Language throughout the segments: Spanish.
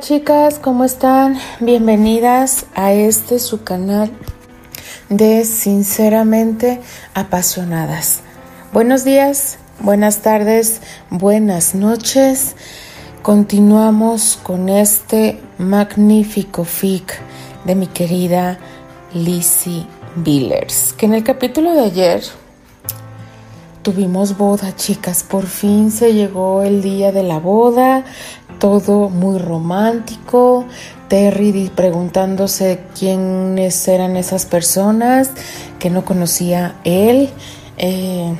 Chicas, ¿cómo están? Bienvenidas a este su canal de Sinceramente Apasionadas. Buenos días, buenas tardes, buenas noches. Continuamos con este magnífico fic de mi querida Lizzie Billers, que en el capítulo de ayer tuvimos boda, chicas. Por fin se llegó el día de la boda todo muy romántico. Terry preguntándose quiénes eran esas personas que no conocía él. Eh,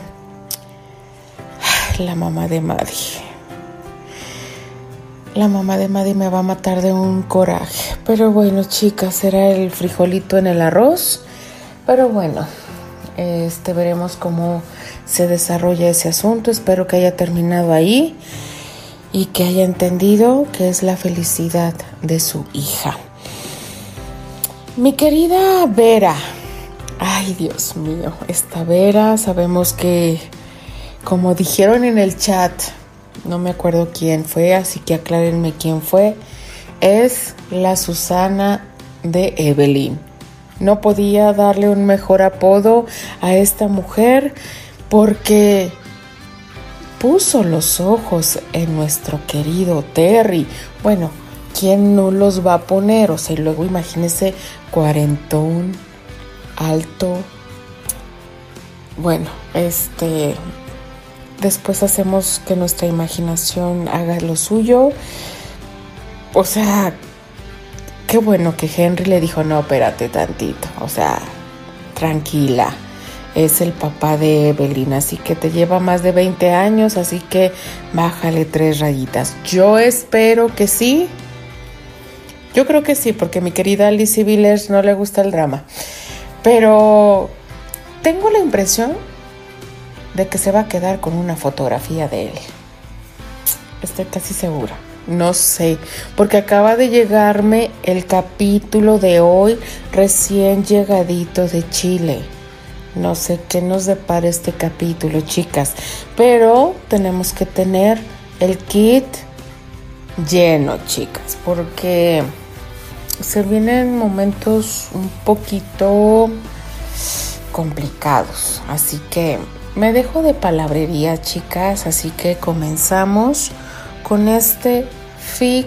la mamá de Maddie. La mamá de Maddie me va a matar de un coraje. Pero bueno, chicas, era el frijolito en el arroz. Pero bueno, este veremos cómo se desarrolla ese asunto. Espero que haya terminado ahí y que haya entendido que es la felicidad de su hija. Mi querida Vera, ay Dios mío, esta Vera sabemos que, como dijeron en el chat, no me acuerdo quién fue, así que aclárenme quién fue, es la Susana de Evelyn. No podía darle un mejor apodo a esta mujer porque puso los ojos en nuestro querido Terry. Bueno, ¿quién no los va a poner? O sea, luego imagínese cuarentón, alto. Bueno, este. Después hacemos que nuestra imaginación haga lo suyo. O sea, qué bueno que Henry le dijo, no, espérate tantito. O sea, tranquila es el papá de Evelyn, así que te lleva más de 20 años, así que bájale tres rayitas. Yo espero que sí. Yo creo que sí, porque mi querida Lizzie Villers no le gusta el drama. Pero tengo la impresión de que se va a quedar con una fotografía de él. Estoy casi segura. No sé, porque acaba de llegarme el capítulo de hoy recién llegadito de Chile. No sé qué nos depara este capítulo, chicas, pero tenemos que tener el kit lleno, chicas, porque se vienen momentos un poquito complicados. Así que me dejo de palabrería, chicas, así que comenzamos con este fic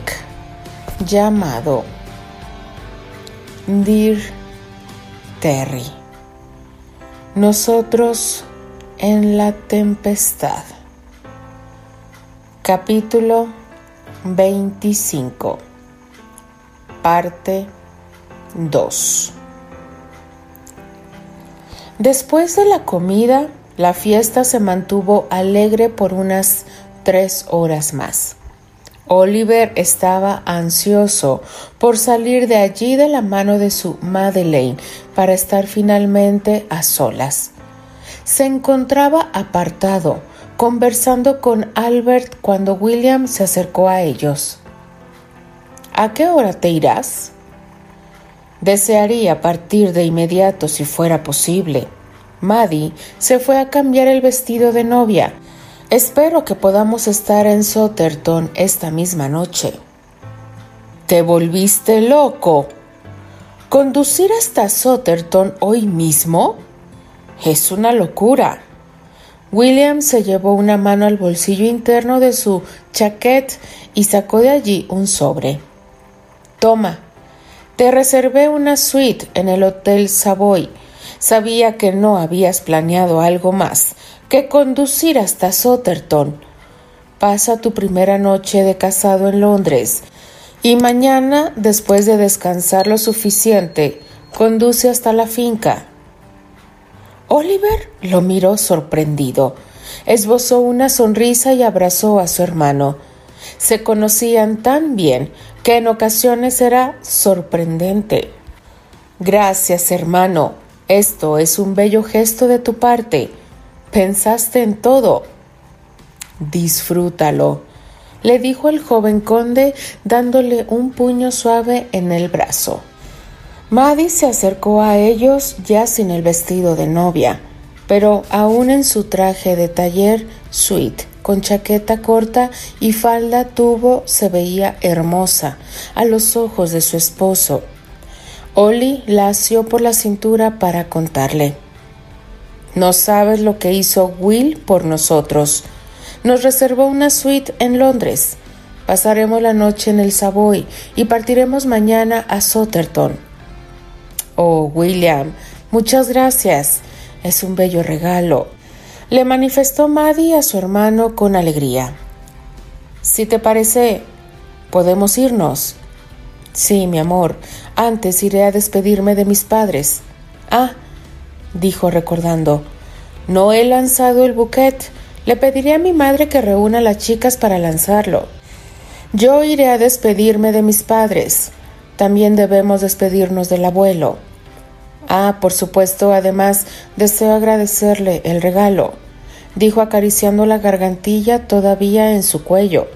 llamado Dear Terry. Nosotros en la tempestad. Capítulo 25. Parte 2. Después de la comida, la fiesta se mantuvo alegre por unas tres horas más. Oliver estaba ansioso por salir de allí de la mano de su Madeleine para estar finalmente a solas. Se encontraba apartado, conversando con Albert cuando William se acercó a ellos. ¿A qué hora te irás? Desearía partir de inmediato si fuera posible. Maddie se fue a cambiar el vestido de novia Espero que podamos estar en Sotterton esta misma noche. ¿Te volviste loco? ¿Conducir hasta Sotterton hoy mismo? Es una locura. William se llevó una mano al bolsillo interno de su chaquet y sacó de allí un sobre. Toma, te reservé una suite en el Hotel Savoy. Sabía que no habías planeado algo más, que conducir hasta Sotterton. Pasa tu primera noche de casado en Londres y mañana, después de descansar lo suficiente, conduce hasta la finca. Oliver lo miró sorprendido. Esbozó una sonrisa y abrazó a su hermano. Se conocían tan bien que en ocasiones era sorprendente. Gracias, hermano. Esto es un bello gesto de tu parte. Pensaste en todo. Disfrútalo, le dijo el joven conde dándole un puño suave en el brazo. Maddie se acercó a ellos ya sin el vestido de novia, pero aún en su traje de taller suite con chaqueta corta y falda tubo se veía hermosa a los ojos de su esposo. Oli la asió por la cintura para contarle. No sabes lo que hizo Will por nosotros. Nos reservó una suite en Londres. Pasaremos la noche en el Savoy y partiremos mañana a Sotterton. Oh, William, muchas gracias. Es un bello regalo. Le manifestó Maddie a su hermano con alegría. Si te parece, podemos irnos. Sí, mi amor, antes iré a despedirme de mis padres. Ah, dijo recordando, no he lanzado el buquet. Le pediré a mi madre que reúna a las chicas para lanzarlo. Yo iré a despedirme de mis padres. También debemos despedirnos del abuelo. Ah, por supuesto, además deseo agradecerle el regalo, dijo acariciando la gargantilla todavía en su cuello.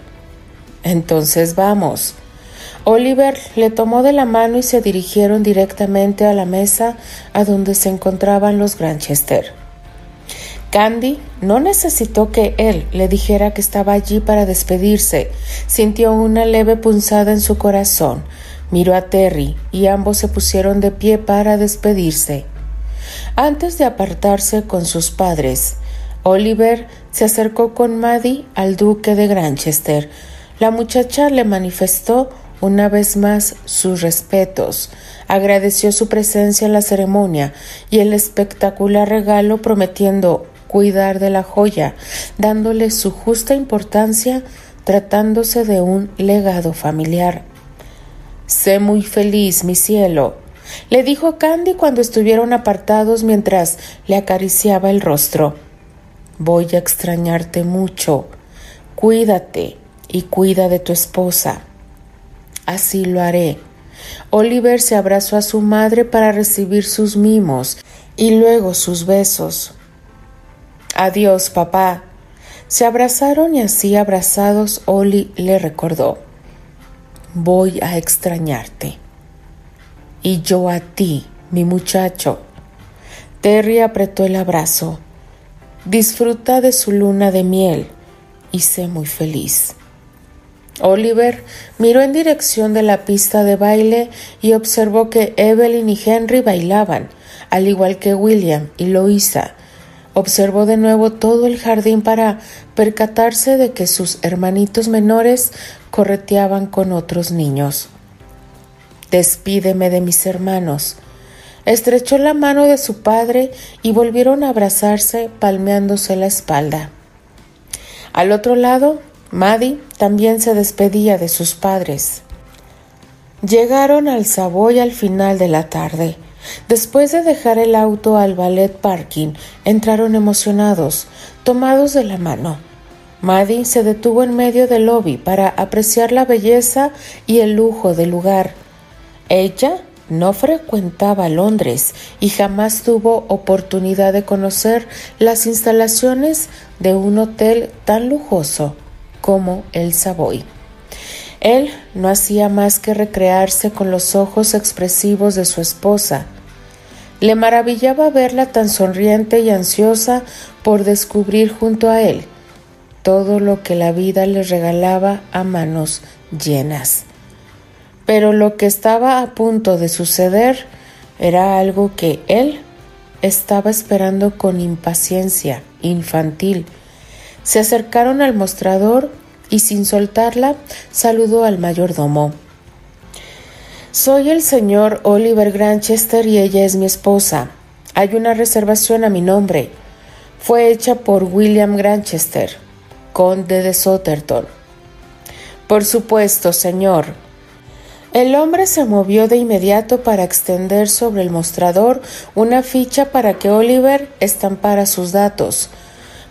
Entonces vamos. Oliver le tomó de la mano y se dirigieron directamente a la mesa a donde se encontraban los Granchester. Candy no necesitó que él le dijera que estaba allí para despedirse. Sintió una leve punzada en su corazón. Miró a Terry y ambos se pusieron de pie para despedirse. Antes de apartarse con sus padres, Oliver se acercó con Maddie al duque de Granchester. La muchacha le manifestó una vez más sus respetos, agradeció su presencia en la ceremonia y el espectacular regalo prometiendo cuidar de la joya, dándole su justa importancia tratándose de un legado familiar. Sé muy feliz, mi cielo, le dijo Candy cuando estuvieron apartados mientras le acariciaba el rostro. Voy a extrañarte mucho. Cuídate y cuida de tu esposa. Así lo haré. Oliver se abrazó a su madre para recibir sus mimos y luego sus besos. Adiós, papá. Se abrazaron y así abrazados Oli le recordó. Voy a extrañarte. Y yo a ti, mi muchacho. Terry apretó el abrazo. Disfruta de su luna de miel y sé muy feliz. Oliver miró en dirección de la pista de baile y observó que Evelyn y Henry bailaban, al igual que William y Louisa, Observó de nuevo todo el jardín para percatarse de que sus hermanitos menores correteaban con otros niños. Despídeme de mis hermanos. Estrechó la mano de su padre y volvieron a abrazarse palmeándose la espalda. Al otro lado, Maddie también se despedía de sus padres. Llegaron al Savoy al final de la tarde. Después de dejar el auto al ballet parking, entraron emocionados, tomados de la mano. Maddie se detuvo en medio del lobby para apreciar la belleza y el lujo del lugar. Ella no frecuentaba Londres y jamás tuvo oportunidad de conocer las instalaciones de un hotel tan lujoso como el Savoy. Él no hacía más que recrearse con los ojos expresivos de su esposa. Le maravillaba verla tan sonriente y ansiosa por descubrir junto a él todo lo que la vida le regalaba a manos llenas. Pero lo que estaba a punto de suceder era algo que él estaba esperando con impaciencia infantil. Se acercaron al mostrador y sin soltarla saludó al mayordomo. Soy el señor Oliver Granchester y ella es mi esposa. Hay una reservación a mi nombre. Fue hecha por William Granchester, conde de Sotterton. Por supuesto, señor. El hombre se movió de inmediato para extender sobre el mostrador una ficha para que Oliver estampara sus datos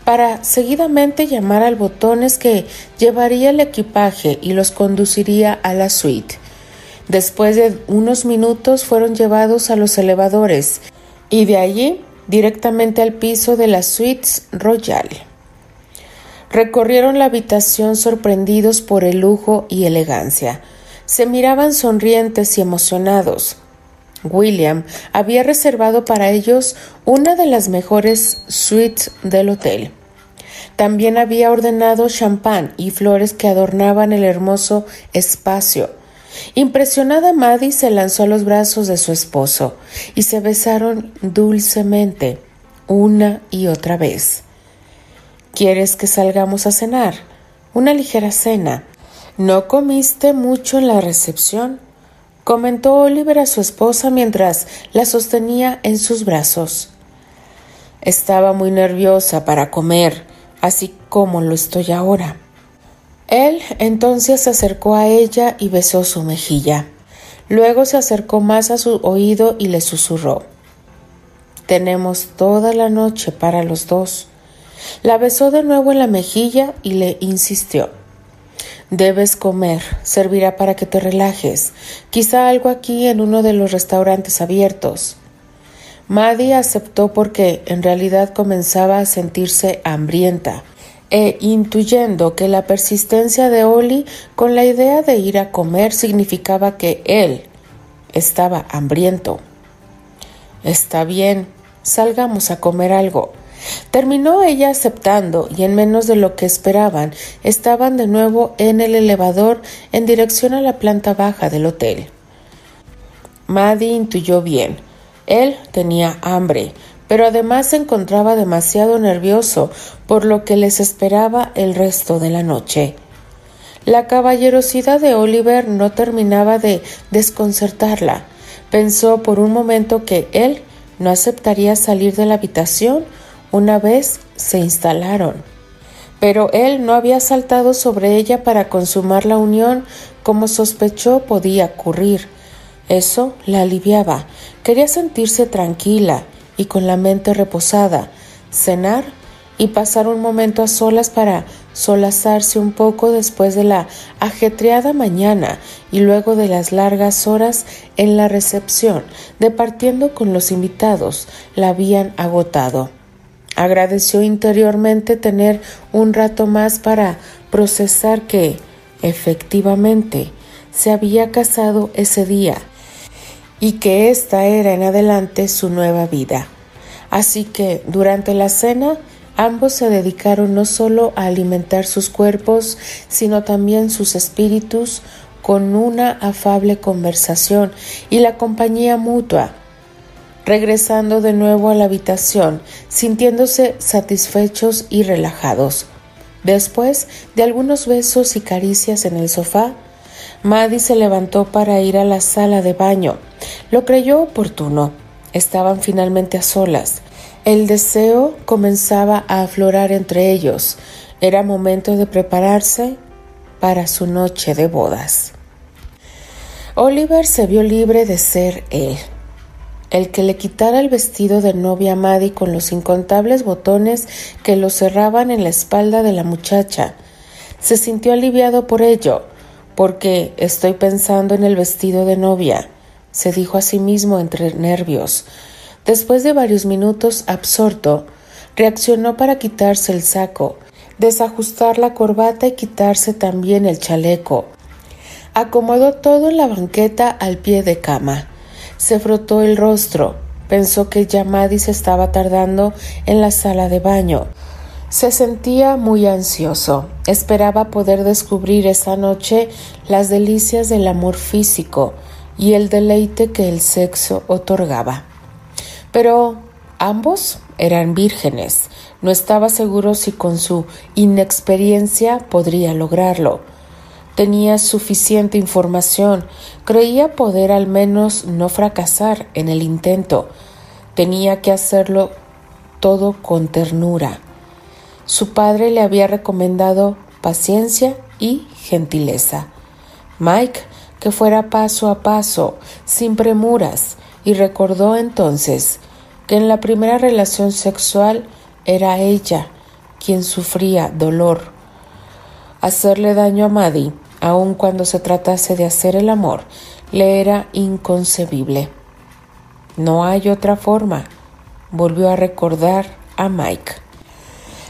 para seguidamente llamar al botones que llevaría el equipaje y los conduciría a la suite. Después de unos minutos fueron llevados a los elevadores y de allí directamente al piso de la suite royal. Recorrieron la habitación sorprendidos por el lujo y elegancia. Se miraban sonrientes y emocionados. William había reservado para ellos una de las mejores suites del hotel. También había ordenado champán y flores que adornaban el hermoso espacio. Impresionada, Maddie se lanzó a los brazos de su esposo y se besaron dulcemente una y otra vez. ¿Quieres que salgamos a cenar? Una ligera cena. ¿No comiste mucho en la recepción? Comentó Oliver a su esposa mientras la sostenía en sus brazos. Estaba muy nerviosa para comer, así como lo estoy ahora. Él entonces se acercó a ella y besó su mejilla. Luego se acercó más a su oído y le susurró. Tenemos toda la noche para los dos. La besó de nuevo en la mejilla y le insistió. Debes comer, servirá para que te relajes, quizá algo aquí en uno de los restaurantes abiertos. Maddie aceptó porque en realidad comenzaba a sentirse hambrienta e intuyendo que la persistencia de Oli con la idea de ir a comer significaba que él estaba hambriento. Está bien, salgamos a comer algo. Terminó ella aceptando y en menos de lo que esperaban estaban de nuevo en el elevador en dirección a la planta baja del hotel. Maddie intuyó bien. Él tenía hambre, pero además se encontraba demasiado nervioso por lo que les esperaba el resto de la noche. La caballerosidad de Oliver no terminaba de desconcertarla. Pensó por un momento que él no aceptaría salir de la habitación una vez se instalaron. Pero él no había saltado sobre ella para consumar la unión como sospechó podía ocurrir. Eso la aliviaba. Quería sentirse tranquila y con la mente reposada, cenar y pasar un momento a solas para solazarse un poco después de la ajetreada mañana y luego de las largas horas en la recepción, departiendo con los invitados, la habían agotado. Agradeció interiormente tener un rato más para procesar que, efectivamente, se había casado ese día y que esta era en adelante su nueva vida. Así que, durante la cena, ambos se dedicaron no solo a alimentar sus cuerpos, sino también sus espíritus con una afable conversación y la compañía mutua regresando de nuevo a la habitación, sintiéndose satisfechos y relajados. Después de algunos besos y caricias en el sofá, Maddie se levantó para ir a la sala de baño. Lo creyó oportuno. Estaban finalmente a solas. El deseo comenzaba a aflorar entre ellos. Era momento de prepararse para su noche de bodas. Oliver se vio libre de ser él el que le quitara el vestido de novia a Maddie con los incontables botones que lo cerraban en la espalda de la muchacha. Se sintió aliviado por ello, porque estoy pensando en el vestido de novia, se dijo a sí mismo entre nervios. Después de varios minutos absorto, reaccionó para quitarse el saco, desajustar la corbata y quitarse también el chaleco. Acomodó todo en la banqueta al pie de cama. Se frotó el rostro. Pensó que ya se estaba tardando en la sala de baño. Se sentía muy ansioso. Esperaba poder descubrir esa noche las delicias del amor físico y el deleite que el sexo otorgaba. Pero ambos eran vírgenes. No estaba seguro si con su inexperiencia podría lograrlo. Tenía suficiente información, creía poder al menos no fracasar en el intento. Tenía que hacerlo todo con ternura. Su padre le había recomendado paciencia y gentileza. Mike que fuera paso a paso, sin premuras, y recordó entonces que en la primera relación sexual era ella quien sufría dolor. Hacerle daño a Maddie aun cuando se tratase de hacer el amor, le era inconcebible. No hay otra forma, volvió a recordar a Mike.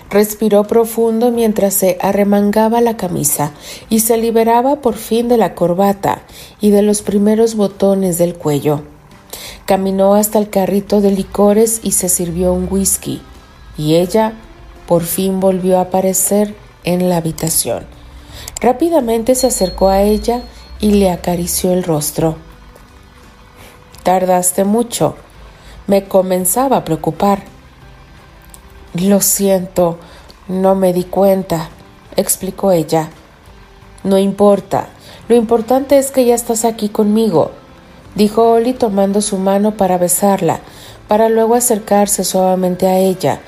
Respiró profundo mientras se arremangaba la camisa y se liberaba por fin de la corbata y de los primeros botones del cuello. Caminó hasta el carrito de licores y se sirvió un whisky, y ella por fin volvió a aparecer en la habitación. Rápidamente se acercó a ella y le acarició el rostro. Tardaste mucho. Me comenzaba a preocupar. Lo siento, no me di cuenta, explicó ella. No importa, lo importante es que ya estás aquí conmigo, dijo Oli tomando su mano para besarla, para luego acercarse suavemente a ella,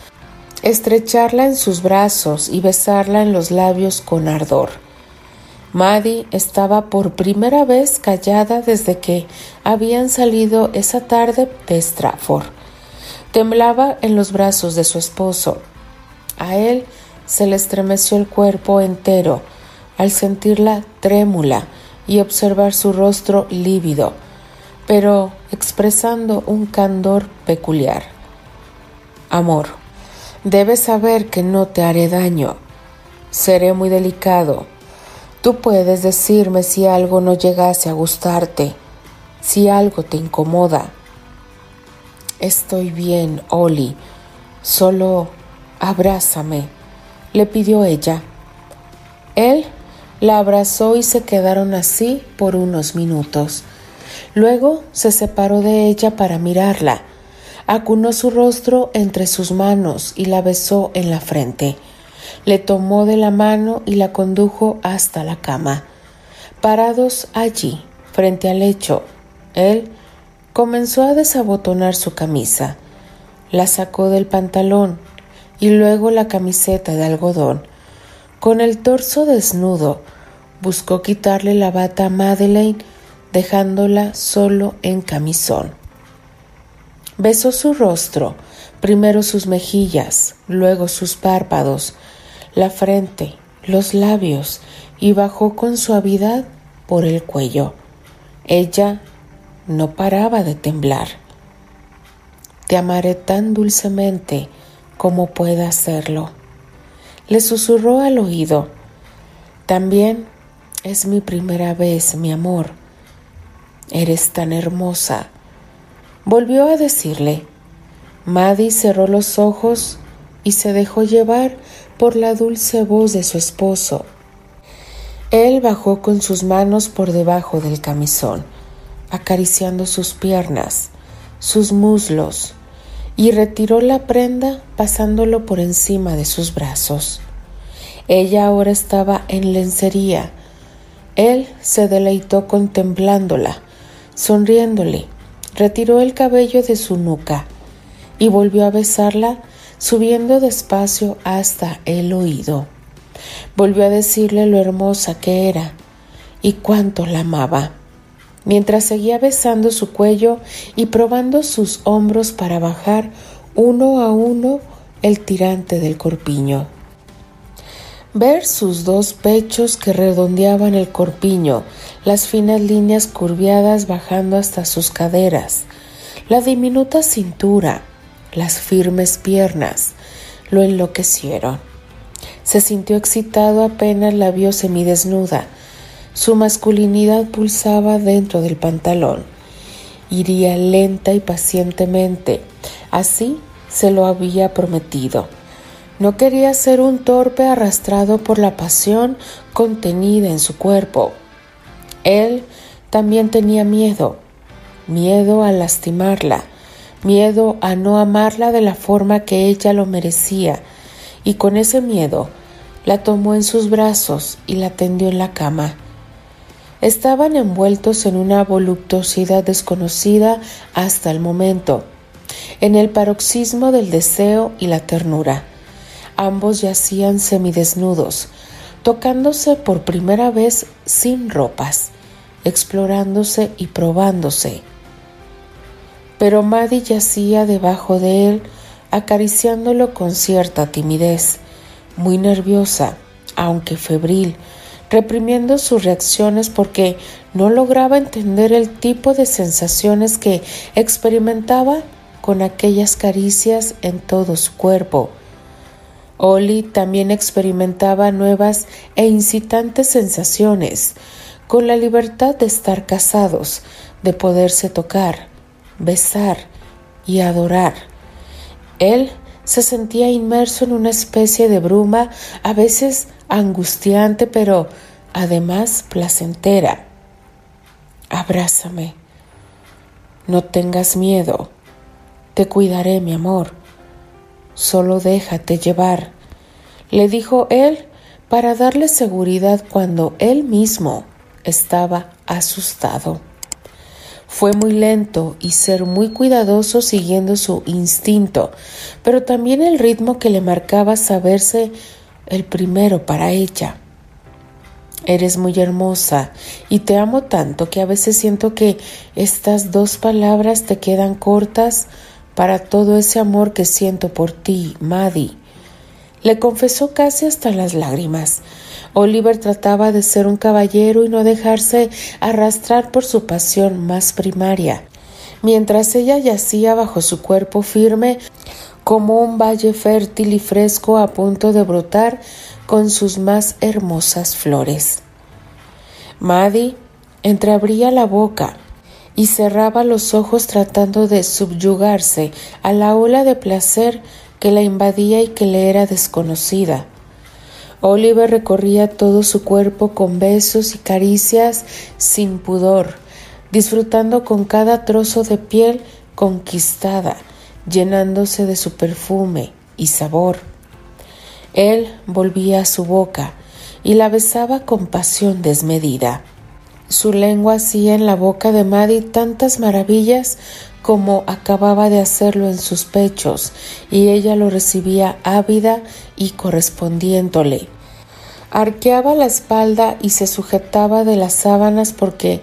estrecharla en sus brazos y besarla en los labios con ardor. Maddie estaba por primera vez callada desde que habían salido esa tarde de Stratford. Temblaba en los brazos de su esposo. A él se le estremeció el cuerpo entero al sentirla trémula y observar su rostro lívido, pero expresando un candor peculiar. Amor, debes saber que no te haré daño. Seré muy delicado. Tú puedes decirme si algo no llegase a gustarte, si algo te incomoda. Estoy bien, Oli. Solo abrázame, le pidió ella. Él la abrazó y se quedaron así por unos minutos. Luego se separó de ella para mirarla. Acunó su rostro entre sus manos y la besó en la frente. Le tomó de la mano y la condujo hasta la cama. Parados allí, frente al lecho, él comenzó a desabotonar su camisa. La sacó del pantalón y luego la camiseta de algodón. Con el torso desnudo, buscó quitarle la bata a Madeleine dejándola solo en camisón. Besó su rostro, primero sus mejillas, luego sus párpados, la frente, los labios y bajó con suavidad por el cuello. Ella no paraba de temblar. Te amaré tan dulcemente como pueda hacerlo. Le susurró al oído. También es mi primera vez, mi amor Eres tan hermosa. Volvió a decirle. Maddie cerró los ojos y se dejó llevar por la dulce voz de su esposo. Él bajó con sus manos por debajo del camisón, acariciando sus piernas, sus muslos, y retiró la prenda pasándolo por encima de sus brazos. Ella ahora estaba en lencería. Él se deleitó contemplándola, Sonriéndole, retiró el cabello de su nuca y volvió a besarla, subiendo despacio hasta el oído. Volvió a decirle lo hermosa que era y cuánto la amaba, mientras seguía besando su cuello y probando sus hombros para bajar uno a uno el tirante del corpiño. Ver sus dos pechos que redondeaban el corpiño, las finas líneas curviadas bajando hasta sus caderas, la diminuta cintura, las firmes piernas, lo enloquecieron. Se sintió excitado apenas la vio semidesnuda. Su masculinidad pulsaba dentro del pantalón. Iría lenta y pacientemente. Así se lo había prometido. No quería ser un torpe arrastrado por la pasión contenida en su cuerpo. Él también tenía miedo, miedo a lastimarla, miedo a no amarla de la forma que ella lo merecía, y con ese miedo la tomó en sus brazos y la tendió en la cama. Estaban envueltos en una voluptuosidad desconocida hasta el momento, en el paroxismo del deseo y la ternura. Ambos yacían semidesnudos, tocándose por primera vez sin ropas, explorándose y probándose. Pero Maddie yacía debajo de él, acariciándolo con cierta timidez, muy nerviosa, aunque febril, reprimiendo sus reacciones porque no lograba entender el tipo de sensaciones que experimentaba con aquellas caricias en todo su cuerpo. Oli también experimentaba nuevas e incitantes sensaciones, con la libertad de estar casados, de poderse tocar, besar y adorar. Él se sentía inmerso en una especie de bruma, a veces angustiante, pero además placentera. Abrázame. No tengas miedo. Te cuidaré, mi amor. Solo déjate llevar, le dijo él para darle seguridad cuando él mismo estaba asustado. Fue muy lento y ser muy cuidadoso siguiendo su instinto, pero también el ritmo que le marcaba saberse el primero para ella. Eres muy hermosa y te amo tanto que a veces siento que estas dos palabras te quedan cortas para todo ese amor que siento por ti, Maddie. Le confesó casi hasta las lágrimas. Oliver trataba de ser un caballero y no dejarse arrastrar por su pasión más primaria. Mientras ella yacía bajo su cuerpo firme, como un valle fértil y fresco a punto de brotar con sus más hermosas flores. Maddie entreabría la boca y cerraba los ojos tratando de subyugarse a la ola de placer que la invadía y que le era desconocida. Oliver recorría todo su cuerpo con besos y caricias sin pudor, disfrutando con cada trozo de piel conquistada, llenándose de su perfume y sabor. Él volvía a su boca y la besaba con pasión desmedida. Su lengua hacía en la boca de Maddie tantas maravillas como acababa de hacerlo en sus pechos, y ella lo recibía ávida y correspondiéndole. Arqueaba la espalda y se sujetaba de las sábanas porque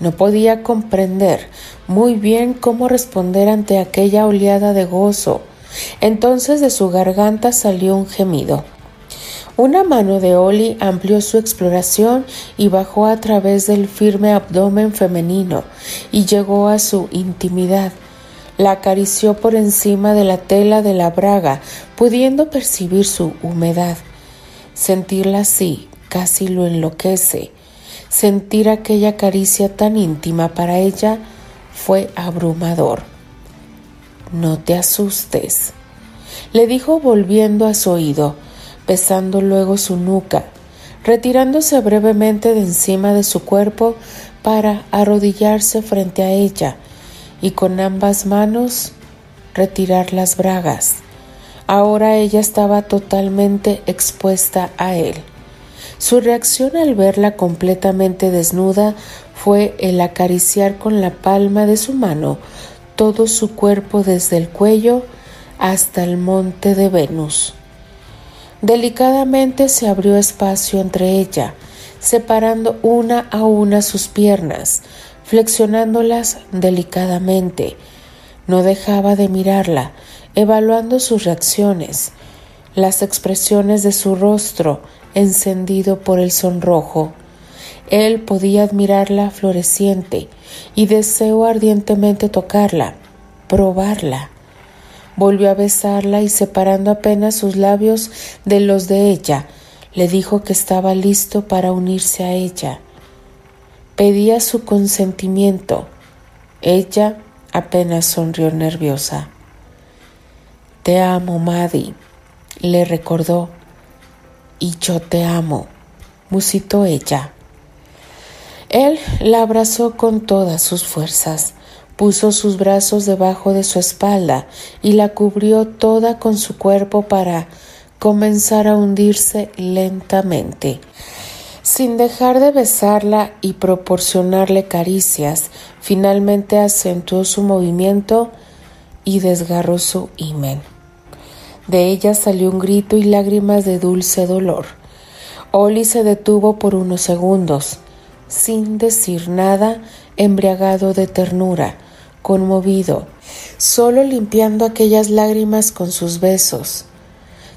no podía comprender muy bien cómo responder ante aquella oleada de gozo. Entonces de su garganta salió un gemido. Una mano de Oli amplió su exploración y bajó a través del firme abdomen femenino y llegó a su intimidad. La acarició por encima de la tela de la braga, pudiendo percibir su humedad. Sentirla así casi lo enloquece. Sentir aquella caricia tan íntima para ella fue abrumador. No te asustes, le dijo volviendo a su oído, besando luego su nuca, retirándose brevemente de encima de su cuerpo para arrodillarse frente a ella y con ambas manos retirar las bragas. Ahora ella estaba totalmente expuesta a él. Su reacción al verla completamente desnuda fue el acariciar con la palma de su mano todo su cuerpo desde el cuello hasta el monte de Venus. Delicadamente se abrió espacio entre ella, separando una a una sus piernas, flexionándolas delicadamente. No dejaba de mirarla, evaluando sus reacciones, las expresiones de su rostro encendido por el sonrojo. Él podía admirarla floreciente y deseó ardientemente tocarla, probarla. Volvió a besarla y separando apenas sus labios de los de ella, le dijo que estaba listo para unirse a ella. Pedía su consentimiento. Ella apenas sonrió nerviosa. Te amo, Maddie, le recordó. Y yo te amo, musitó ella. Él la abrazó con todas sus fuerzas, puso sus brazos debajo de su espalda y la cubrió toda con su cuerpo para comenzar a hundirse lentamente. Sin dejar de besarla y proporcionarle caricias, finalmente acentuó su movimiento y desgarró su himen. De ella salió un grito y lágrimas de dulce dolor. Oli se detuvo por unos segundos, sin decir nada, embriagado de ternura, conmovido, solo limpiando aquellas lágrimas con sus besos.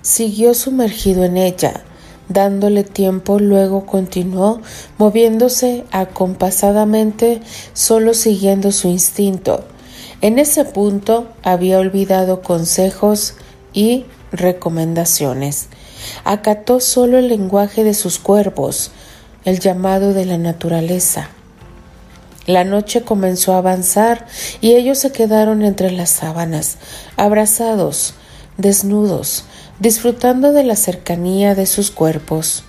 Siguió sumergido en ella, dándole tiempo, luego continuó moviéndose acompasadamente, solo siguiendo su instinto. En ese punto había olvidado consejos, y recomendaciones. Acató solo el lenguaje de sus cuerpos, el llamado de la naturaleza. La noche comenzó a avanzar y ellos se quedaron entre las sábanas, abrazados, desnudos, disfrutando de la cercanía de sus cuerpos.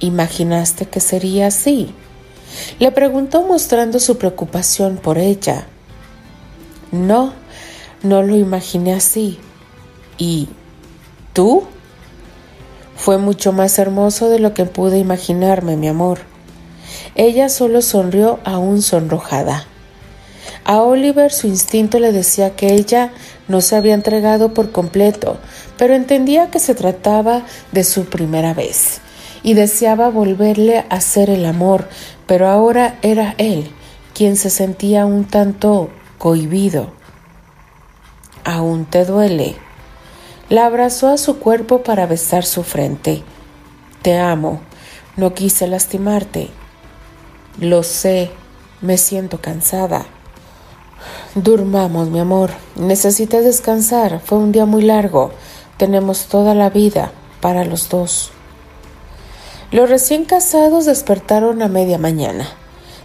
¿Imaginaste que sería así? Le preguntó mostrando su preocupación por ella. No, no lo imaginé así. ¿Y tú? Fue mucho más hermoso de lo que pude imaginarme, mi amor. Ella solo sonrió aún sonrojada. A Oliver su instinto le decía que ella no se había entregado por completo, pero entendía que se trataba de su primera vez y deseaba volverle a hacer el amor, pero ahora era él quien se sentía un tanto cohibido. ¿Aún te duele? La abrazó a su cuerpo para besar su frente. Te amo, no quise lastimarte. Lo sé, me siento cansada. Durmamos, mi amor. Necesitas descansar. Fue un día muy largo. Tenemos toda la vida para los dos. Los recién casados despertaron a media mañana,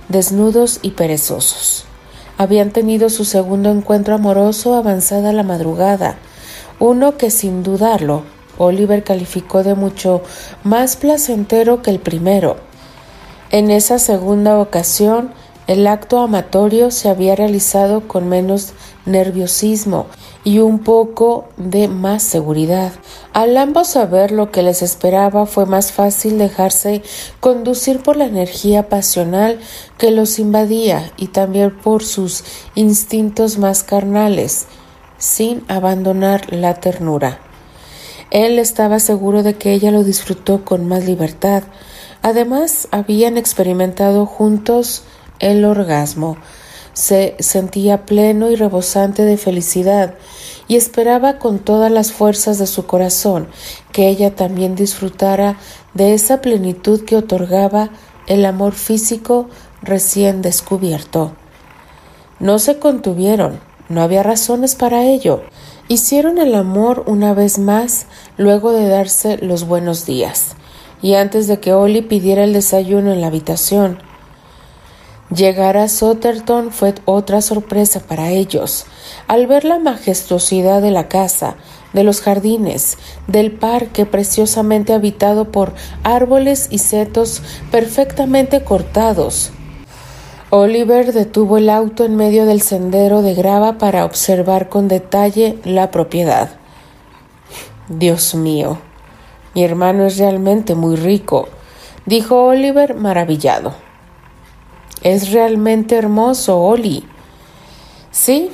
desnudos y perezosos. Habían tenido su segundo encuentro amoroso avanzada la madrugada, uno que sin dudarlo Oliver calificó de mucho más placentero que el primero. En esa segunda ocasión, el acto amatorio se había realizado con menos nerviosismo y un poco de más seguridad. Al ambos saber lo que les esperaba fue más fácil dejarse conducir por la energía pasional que los invadía y también por sus instintos más carnales, sin abandonar la ternura. Él estaba seguro de que ella lo disfrutó con más libertad. Además, habían experimentado juntos el orgasmo. Se sentía pleno y rebosante de felicidad y esperaba con todas las fuerzas de su corazón que ella también disfrutara de esa plenitud que otorgaba el amor físico recién descubierto. No se contuvieron, no había razones para ello. Hicieron el amor una vez más luego de darse los buenos días, y antes de que Ollie pidiera el desayuno en la habitación, Llegar a Sotterton fue otra sorpresa para ellos. Al ver la majestuosidad de la casa, de los jardines, del parque preciosamente habitado por árboles y setos perfectamente cortados. Oliver detuvo el auto en medio del sendero de grava para observar con detalle la propiedad. Dios mío, mi hermano es realmente muy rico, dijo Oliver maravillado. Es realmente hermoso, Oli. Sí,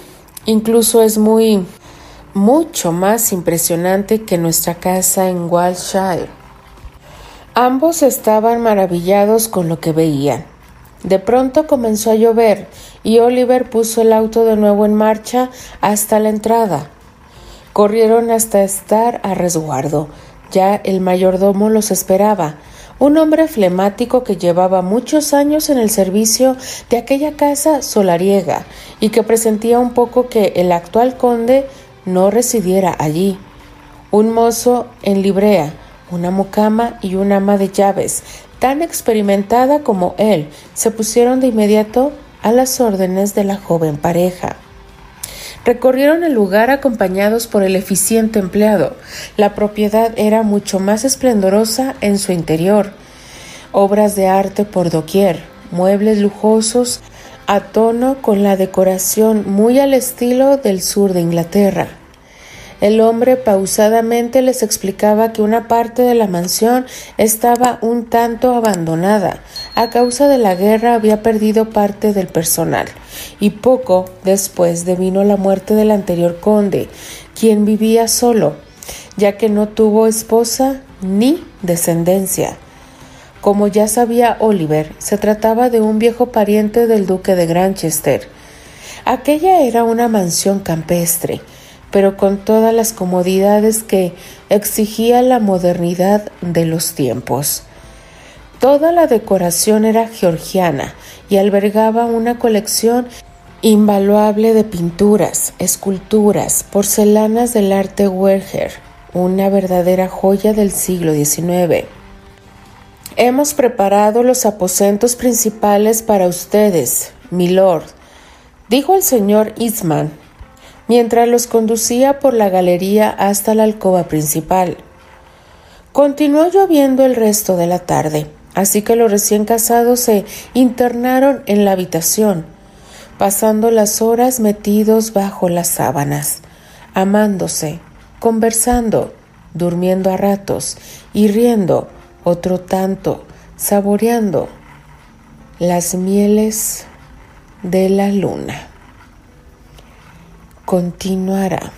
incluso es muy, mucho más impresionante que nuestra casa en Wildshire. Ambos estaban maravillados con lo que veían. De pronto comenzó a llover y Oliver puso el auto de nuevo en marcha hasta la entrada. Corrieron hasta estar a resguardo. Ya el mayordomo los esperaba, un hombre flemático que llevaba muchos años en el servicio de aquella casa solariega y que presentía un poco que el actual conde no residiera allí. Un mozo en librea, una mucama y un ama de llaves, tan experimentada como él, se pusieron de inmediato a las órdenes de la joven pareja. Recorrieron el lugar acompañados por el eficiente empleado. La propiedad era mucho más esplendorosa en su interior. Obras de arte por doquier, muebles lujosos a tono con la decoración muy al estilo del sur de Inglaterra. El hombre pausadamente les explicaba que una parte de la mansión estaba un tanto abandonada. A causa de la guerra había perdido parte del personal y poco después devino la muerte del anterior conde, quien vivía solo, ya que no tuvo esposa ni descendencia. Como ya sabía Oliver, se trataba de un viejo pariente del duque de Granchester. Aquella era una mansión campestre, pero con todas las comodidades que exigía la modernidad de los tiempos. Toda la decoración era georgiana y albergaba una colección invaluable de pinturas, esculturas, porcelanas del arte Werger, una verdadera joya del siglo XIX. Hemos preparado los aposentos principales para ustedes, milord, dijo el señor Eastman mientras los conducía por la galería hasta la alcoba principal. Continuó lloviendo el resto de la tarde, así que los recién casados se internaron en la habitación, pasando las horas metidos bajo las sábanas, amándose, conversando, durmiendo a ratos y riendo otro tanto, saboreando las mieles de la luna. Continuará.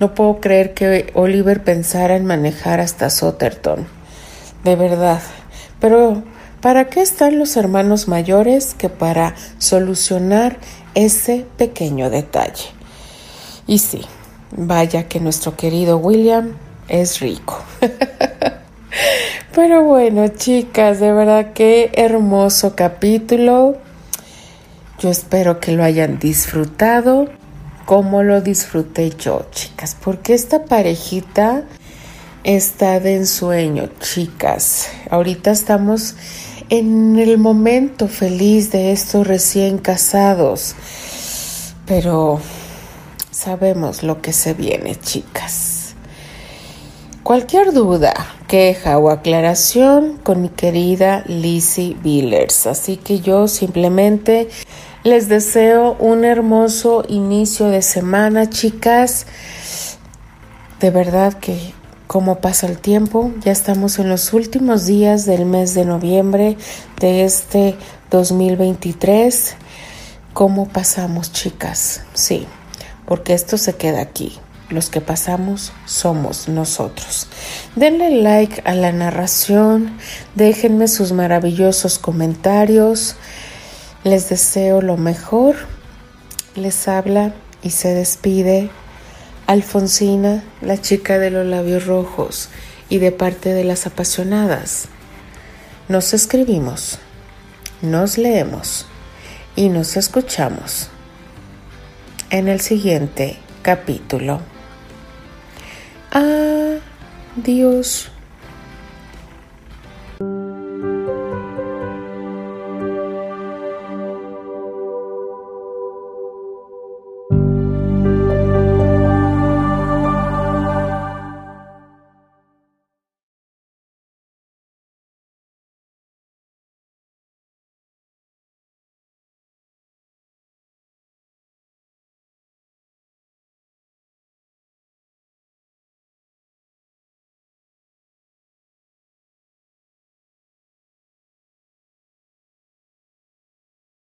No puedo creer que Oliver pensara en manejar hasta Sotterton. De verdad. Pero, ¿para qué están los hermanos mayores que para solucionar ese pequeño detalle? Y sí, vaya que nuestro querido William es rico. Pero bueno, chicas, de verdad qué hermoso capítulo. Yo espero que lo hayan disfrutado como lo disfruté yo, chicas, porque esta parejita está de ensueño, chicas. Ahorita estamos en el momento feliz de estos recién casados, pero sabemos lo que se viene, chicas. Cualquier duda, queja o aclaración con mi querida Lizzie Billers. Así que yo simplemente les deseo un hermoso inicio de semana, chicas. De verdad que como pasa el tiempo, ya estamos en los últimos días del mes de noviembre de este 2023. ¿Cómo pasamos, chicas? Sí, porque esto se queda aquí. Los que pasamos somos nosotros. Denle like a la narración, déjenme sus maravillosos comentarios. Les deseo lo mejor. Les habla y se despide Alfonsina, la chica de los labios rojos y de parte de las apasionadas. Nos escribimos, nos leemos y nos escuchamos en el siguiente capítulo. Adiós.